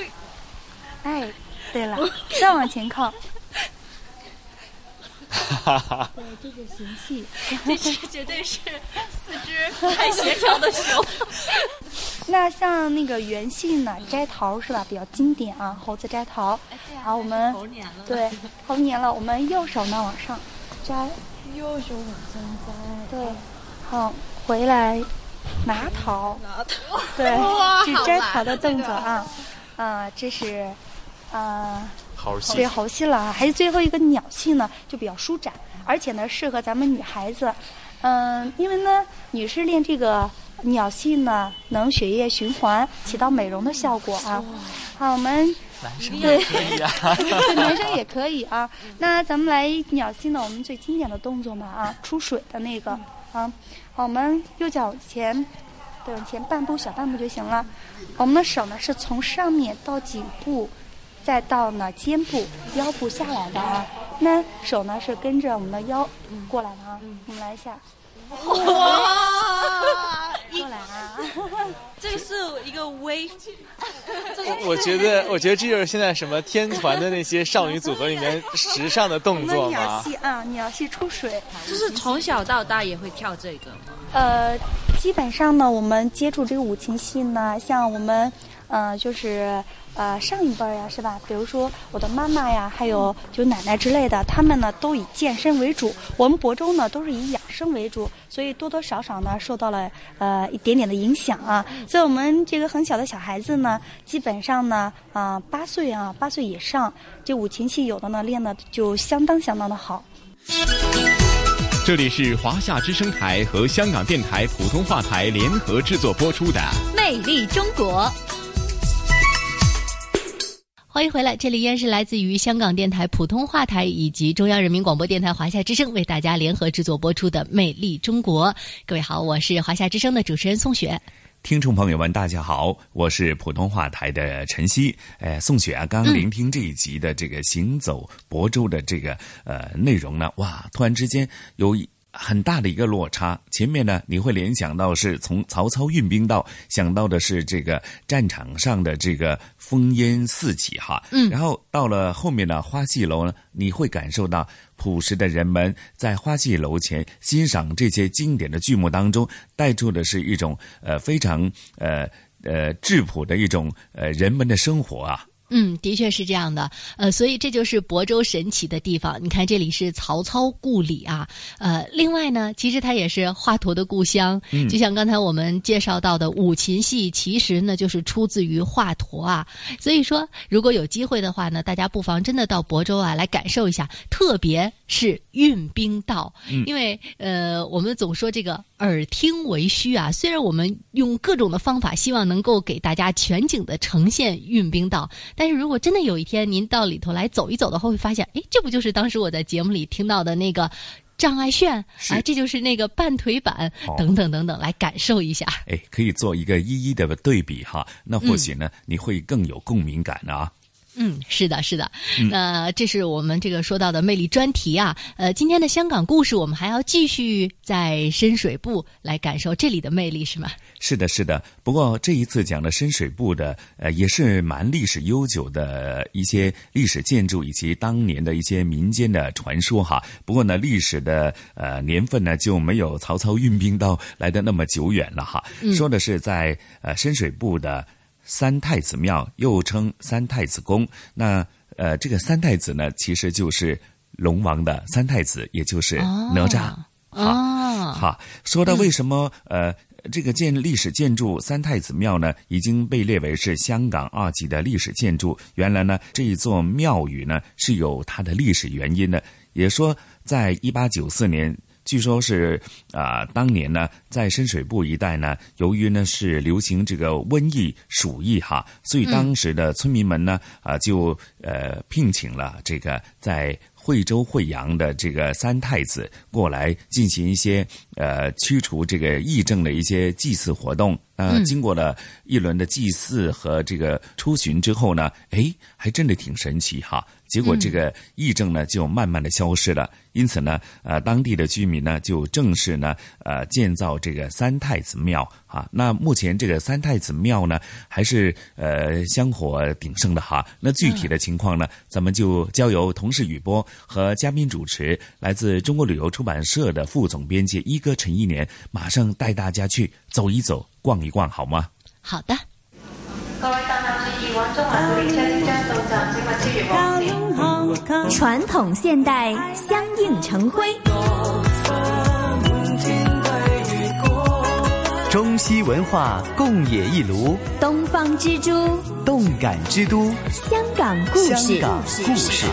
哎，对了，再往前靠。哈哈对，这个形系，这是绝对是四肢太协调的熊。那像那个元姓呢，摘桃是吧？比较经典啊，猴子摘桃。好，我们对猴年了，我们右手呢往上摘。右手往上摘，对，好，回来拿桃，拿桃，对，是摘桃的动作啊，啊，这是啊猴戏。对猴戏了，还有最后一个鸟戏呢，就比较舒展，而且呢适合咱们女孩子。嗯，因为呢，女士练这个鸟戏呢，能血液循环，起到美容的效果啊。好，我们男生对也可以啊。对，男生也可以啊。那咱们来鸟戏呢，我们最经典的动作嘛啊，出水的那个啊。我们右脚前，对，往前半步小半步就行了。我们的手呢是从上面到颈部，再到呢肩部、腰部下来的啊。那手呢是跟着我们的腰过来的啊。我们来一下。哇！啊！这个是一个微，我我觉得，我觉得这就是现在什么天团的那些少女组合里面时尚的我动作嘛。戏啊，鸟戏出水。就是从小到大也会跳这个吗？呃，基本上呢，我们接触这个五禽戏呢，像我们，呃，就是呃上一辈儿呀，是吧？比如说我的妈妈呀，还有就奶奶之类的，他们呢都以健身为主。我们亳州呢都是以养生为主，所以多多少少呢受到了呃一点点的影响啊。所以我们这个很小的小孩子呢，基本上呢，啊、八岁啊，八岁以上，这五禽戏有的呢练的就相当相当的好。这里是华夏之声台和香港电台普通话台联合制作播出的《魅力中国》。欢迎回来，这里依然是来自于香港电台普通话台以及中央人民广播电台华夏之声为大家联合制作播出的《魅力中国》。各位好，我是华夏之声的主持人宋雪。听众朋友们，大家好，我是普通话台的晨曦。哎，宋雪啊，刚刚聆听这一集的这个行走亳州的这个呃内容呢，哇，突然之间有一很大的一个落差。前面呢，你会联想到是从曹操运兵到，想到的是这个战场上的这个烽烟四起哈，嗯然后到了后面的，花戏楼呢，你会感受到朴实的人们在花戏楼前欣赏这些经典的剧目当中，带出的是一种呃非常呃呃质朴的一种呃人们的生活啊。嗯，的确是这样的，呃，所以这就是亳州神奇的地方。你看，这里是曹操故里啊，呃，另外呢，其实它也是华佗的故乡。嗯就像刚才我们介绍到的五禽戏，其实呢就是出自于华佗啊。所以说，如果有机会的话呢，大家不妨真的到亳州啊来感受一下，特别是运兵道，嗯因为呃，我们总说这个耳听为虚啊。虽然我们用各种的方法，希望能够给大家全景的呈现运兵道。但是如果真的有一天您到里头来走一走的话，会发现，哎，这不就是当时我在节目里听到的那个障碍炫是啊？这就是那个半腿板哦等等等等，来感受一下。哎，可以做一个一一的对比哈，那或许呢，你会更有共鸣感啊。嗯，是的，是的。嗯那这是我们这个说到的魅力专题啊。呃，今天的香港故事，我们还要继续在深水埗来感受这里的魅力，是吗？是的，是的。不过这一次讲的深水埗的，呃，也是蛮历史悠久的一些历史建筑以及当年的一些民间的传说哈。不过呢，历史的呃年份呢就没有曹操运兵到来的那么久远了哈。嗯说的是在呃深水埗的三太子庙，又称三太子宫。那呃，这个三太子呢，其实就是龙王的三太子，也就是哪吒。哦，哈，说到为什么、呃这个建历史建筑三太子庙呢，已经被列为是香港二级的历史建筑。原来呢，这一座庙宇呢是有它的历史原因的。也说，在一八九四年。据说是啊、当年呢，在深水埗一带呢，由于呢是流行这个瘟疫鼠疫哈，所以当时的村民们呢啊、就呃聘请了这个在惠州惠阳的这个三太子过来进行一些呃驱除这个疫症的一些祭祀活动。呃，嗯经过了一轮的祭祀和这个出巡之后呢，哎，还真的挺神奇哈。结果这个疫症呢就慢慢的消失了，因此呢，呃，当地的居民呢就正式呢呃建造这个三太子庙啊。那目前这个三太子庙呢还是呃香火鼎盛的哈。那具体的情况呢，咱们就交由同事雨波和嘉宾主持，来自中国旅游出版社的副总编辑一哥陈一年，马上带大家去走一走、逛一逛，好吗？好的。传统现代相映成辉，中西文化共冶一炉，东方之珠，动感之都，香港故事。香港故事。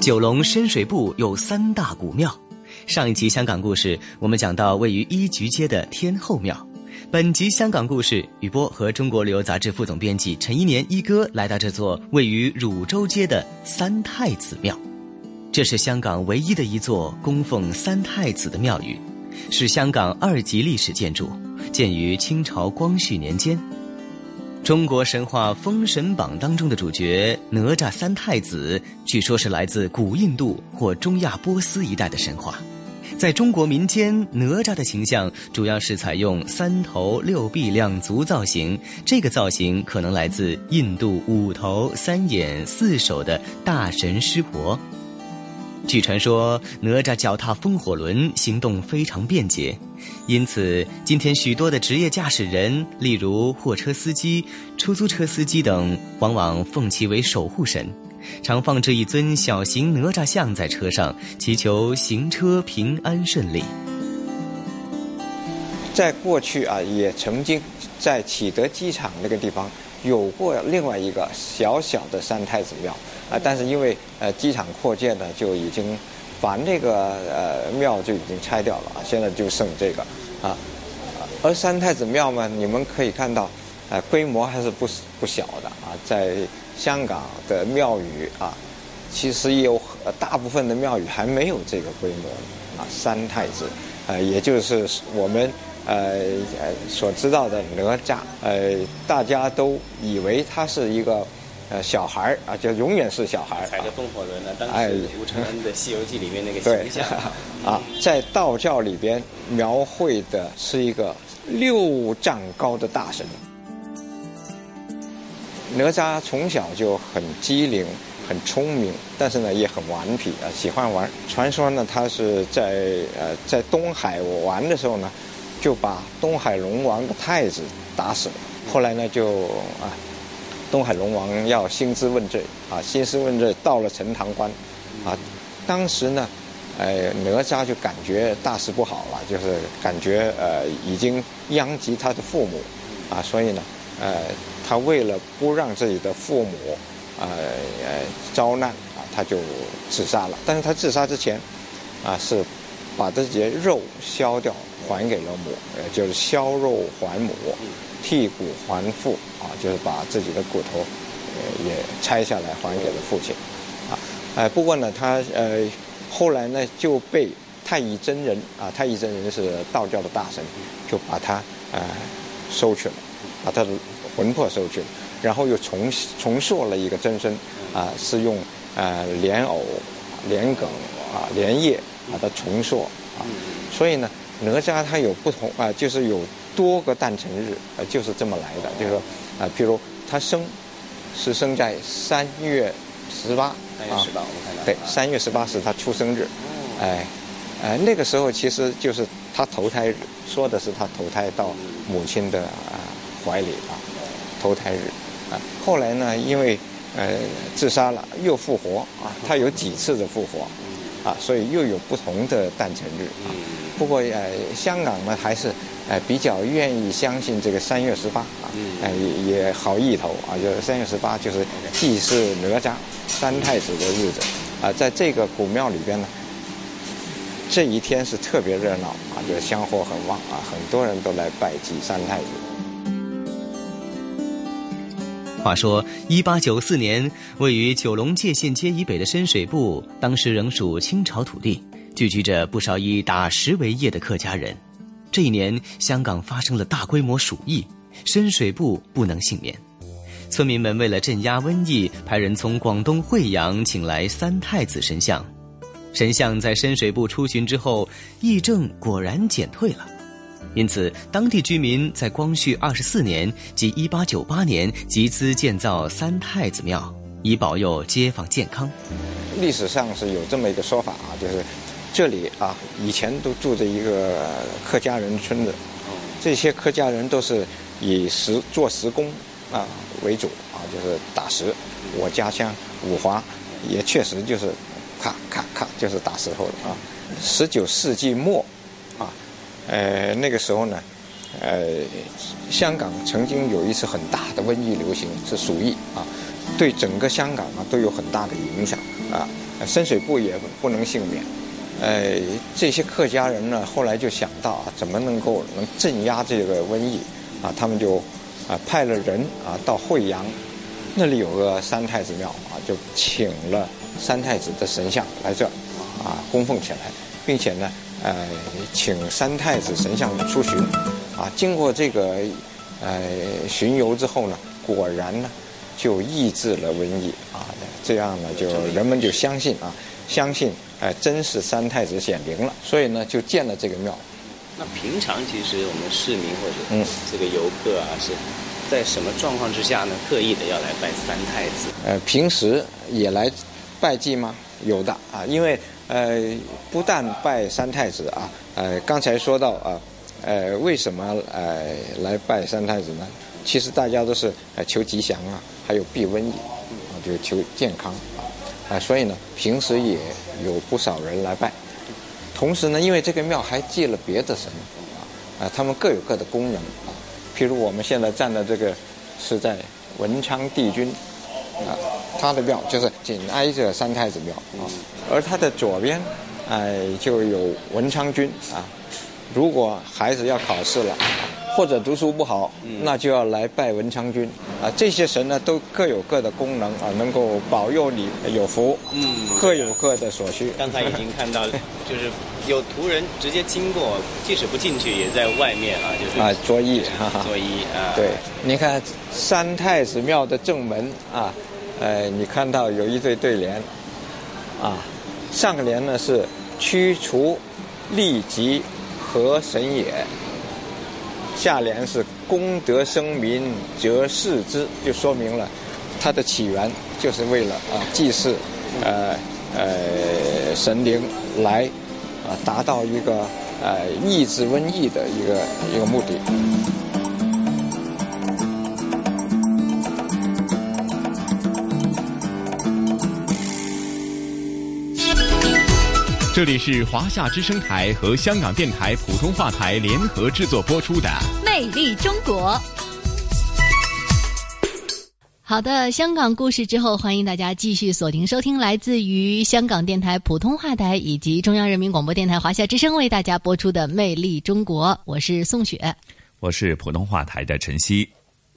九龙深水埗有三大古庙。上一集香港故事，我们讲到位于一菊街的天后庙。本集香港故事，雨波和中国旅游杂志副总编辑陈一年一哥来到这座位于汝州街的三太子庙。这是香港唯一的一座供奉三太子的庙宇，是香港二级历史建筑，建于清朝光绪年间。中国神话《封神榜》当中的主角哪吒三太子，据说是来自古印度或中亚波斯一带的神话。在中国民间，哪吒的形象主要是采用三头六臂两足造型，这个造型可能来自印度五头三眼四手的大神湿婆。据传说，哪吒脚踏风火轮，行动非常便捷，因此今天许多的职业驾驶人，例如货车司机、出租车司机等，往往奉其为守护神，常放置一尊小型哪吒像在车上，祈求行车平安顺利。在过去啊，也曾经在启德机场那个地方有过另外一个小小的三太子庙。啊，但是因为呃机场扩建呢，就已经把那个呃庙就已经拆掉了啊，现在就剩这个啊。而三太子庙嘛，你们可以看到，呃，规模还是不不小的啊。在香港的庙宇啊，其实有大部分的庙宇还没有这个规模啊。三太子，呃，也就是我们呃所知道的哪吒，呃，大家都以为他是一个。呃，小孩儿啊，就永远是小孩儿。踩着风火轮呢，当时吴承恩的《西游记》里面那个形象 啊，在道教里边描绘的是一个六丈高的大神。哪吒从小就很机灵、很聪明，但是呢也很顽皮啊，喜欢玩。传说呢，他是在呃在东海我玩的时候呢，就把东海龙王的太子打死了。后来呢，就啊。东海龙王要兴师问罪啊，兴师问罪到了陈塘关，啊，当时呢，呃，哪吒就感觉大事不好了，就是感觉呃已经殃及他的父母，啊，所以呢，呃，他为了不让自己的父母，呃呃遭难啊，他就自杀了。但是他自杀之前，啊，是把自己的肉削掉还给了母，呃，就是削肉还母。剔骨还父啊，就是把自己的骨头，呃，也拆下来还给了父亲，啊，哎，不过呢，他呃，后来呢就被太乙真人啊，太乙真人是道教的大神，就把他呃收去了，把他的魂魄收去了，然后又重重塑了一个真身，啊，是用呃莲藕、莲梗啊、莲叶把它重塑啊，所以呢，哪吒他有不同啊，就是有。多个诞辰日，呃，就是这么来的。就是说，啊，譬如他生是生在三月十八，三月十八，我们看到对，三月十八是他出生日，哎，哎，那个时候其实就是他投胎日，说的是他投胎到母亲的啊怀里啊，投胎日啊。后来呢，因为呃自杀了，又复活啊，他有几次的复活啊，所以又有不同的诞辰日啊。不过呃，香港呢还是。呃，比较愿意相信这个三月十八啊，哎也也好意头啊，就是三月十八就是祭祀哪吒三太子的日子啊，在这个古庙里边呢，这一天是特别热闹啊，就是香火很旺啊，很多人都来拜祭三太子。话说，一八九四年，位于九龙界限街以北的深水埗，当时仍属清朝土地，聚居着不少以打石为业的客家人。这一年，香港发生了大规模鼠疫，深水埗不能幸免。村民们为了镇压瘟疫，派人从广东惠阳请来三太子神像。神像在深水埗出巡之后，疫症果然减退了。因此，当地居民在光绪二十四年即一八九八年集资建造三太子庙，以保佑街坊健康。历史上是有这么一个说法啊，就是。这里啊，以前都住着一个客家人村子，这些客家人都是以石做石工啊为主啊，就是打石。我家乡五华也确实就是咔咔咔就是打石头的啊。十九世纪末，啊，呃，那个时候呢，呃，香港曾经有一次很大的瘟疫流行，是鼠疫啊，对整个香港啊都有很大的影响啊，深水埗也不能幸免。呃，这些客家人呢，后来就想到啊，怎么能够能镇压这个瘟疫啊？他们就啊派了人啊到惠阳，那里有个三太子庙啊，就请了三太子的神像来这啊供奉起来，并且呢，呃，请三太子神像出巡啊。经过这个呃巡游之后呢，果然呢就抑制了瘟疫啊。这样呢，就人们就相信啊，相信。哎，真是三太子显灵了，所以呢，就建了这个庙。那平常其实我们市民或者嗯这个游客啊，是在什么状况之下呢？刻意的要来拜三太子？呃，平时也来拜祭吗？有的啊，因为呃，不但拜三太子啊，呃，刚才说到啊，呃，为什么呃来拜三太子呢？其实大家都是呃求吉祥啊，还有避瘟疫，啊，就求健康。啊，所以呢，平时也有不少人来拜。同时呢，因为这个庙还祭了别的神，啊，啊，他们各有各的功能啊。譬如我们现在站的这个是在文昌帝君，啊，他的庙就是紧挨着三太子庙啊。而他的左边，哎，就有文昌君啊。如果孩子要考试了。或者读书不好，那就要来拜文昌君啊。这些神呢，都各有各的功能啊，能够保佑你有福。嗯，各有各的所需。刚才已经看到，就是有途人直接经过，即使不进去，也在外面啊，就是啊，作揖，作揖啊。对，你看三太子庙的正门啊，呃，你看到有一对对联啊，上联呢是“驱除利吉和神也”。下联是功德生民则世之，就说明了它的起源就是为了啊祭祀，呃呃神灵来啊达到一个呃抑制瘟疫的一个一个目的。这里是华夏之声台和香港电台普通话台联合制作播出的《魅力中国》。好的，香港故事之后，欢迎大家继续锁定收听来自于香港电台普通话台以及中央人民广播电台华夏之声为大家播出的《魅力中国》。我是宋雪，我是普通话台的晨曦。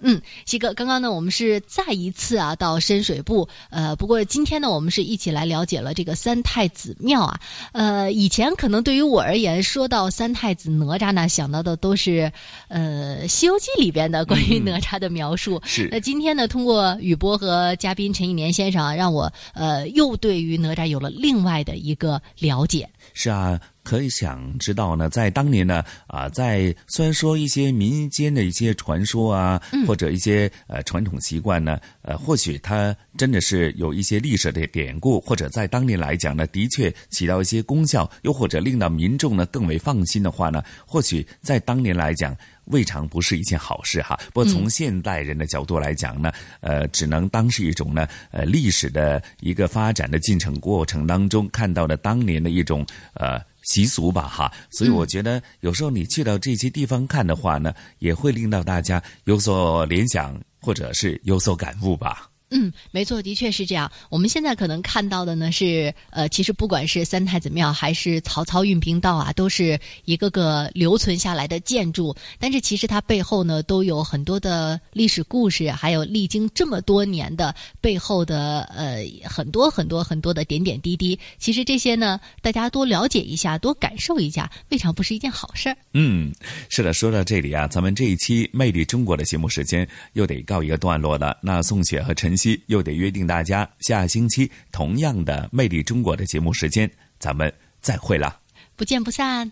嗯，西哥，刚刚呢，我们是再一次啊到深水埗，呃，不过今天呢，我们是一起来了解了这个三太子庙啊。呃，以前可能对于我而言，说到三太子哪吒呢，想到的都是呃《西游记》里边的关于哪吒的描述。是。那今天呢，通过雨波和嘉宾陈一年先生，啊让我呃又对于哪吒有了另外的一个了解。是啊。可以想知道呢，在当年呢，啊，在虽然说一些民间的一些传说啊，或者一些呃传统习惯呢，呃，或许它真的是有一些历史的典故，或者在当年来讲呢，的确起到一些功效，又或者令到民众呢更为放心的话呢，或许在当年来讲，未尝不是一件好事哈。不过从现代人的角度来讲呢，呃，只能当是一种呢，呃，历史的一个发展的进程过程当中看到的当年的一种呃。习俗吧，哈，所以我觉得有时候你去到这些地方看的话呢，也会令到大家有所联想，或者是有所感悟吧。嗯，没错，的确是这样。我们现在可能看到的呢是，呃，其实不管是三太子庙还是曹操运兵道啊，都是一个个留存下来的建筑。但是其实它背后呢，都有很多的历史故事，还有历经这么多年的背后的呃很多很多很多的点点滴滴。其实这些呢，大家多了解一下，多感受一下，未尝不是一件好事儿。嗯，是的，说到这里啊，咱们这一期《魅力中国》的节目时间又得告一个段落了。那宋雪和陈。又得约定大家下星期同样的《魅力中国》的节目时间，咱们再会了，不见不散。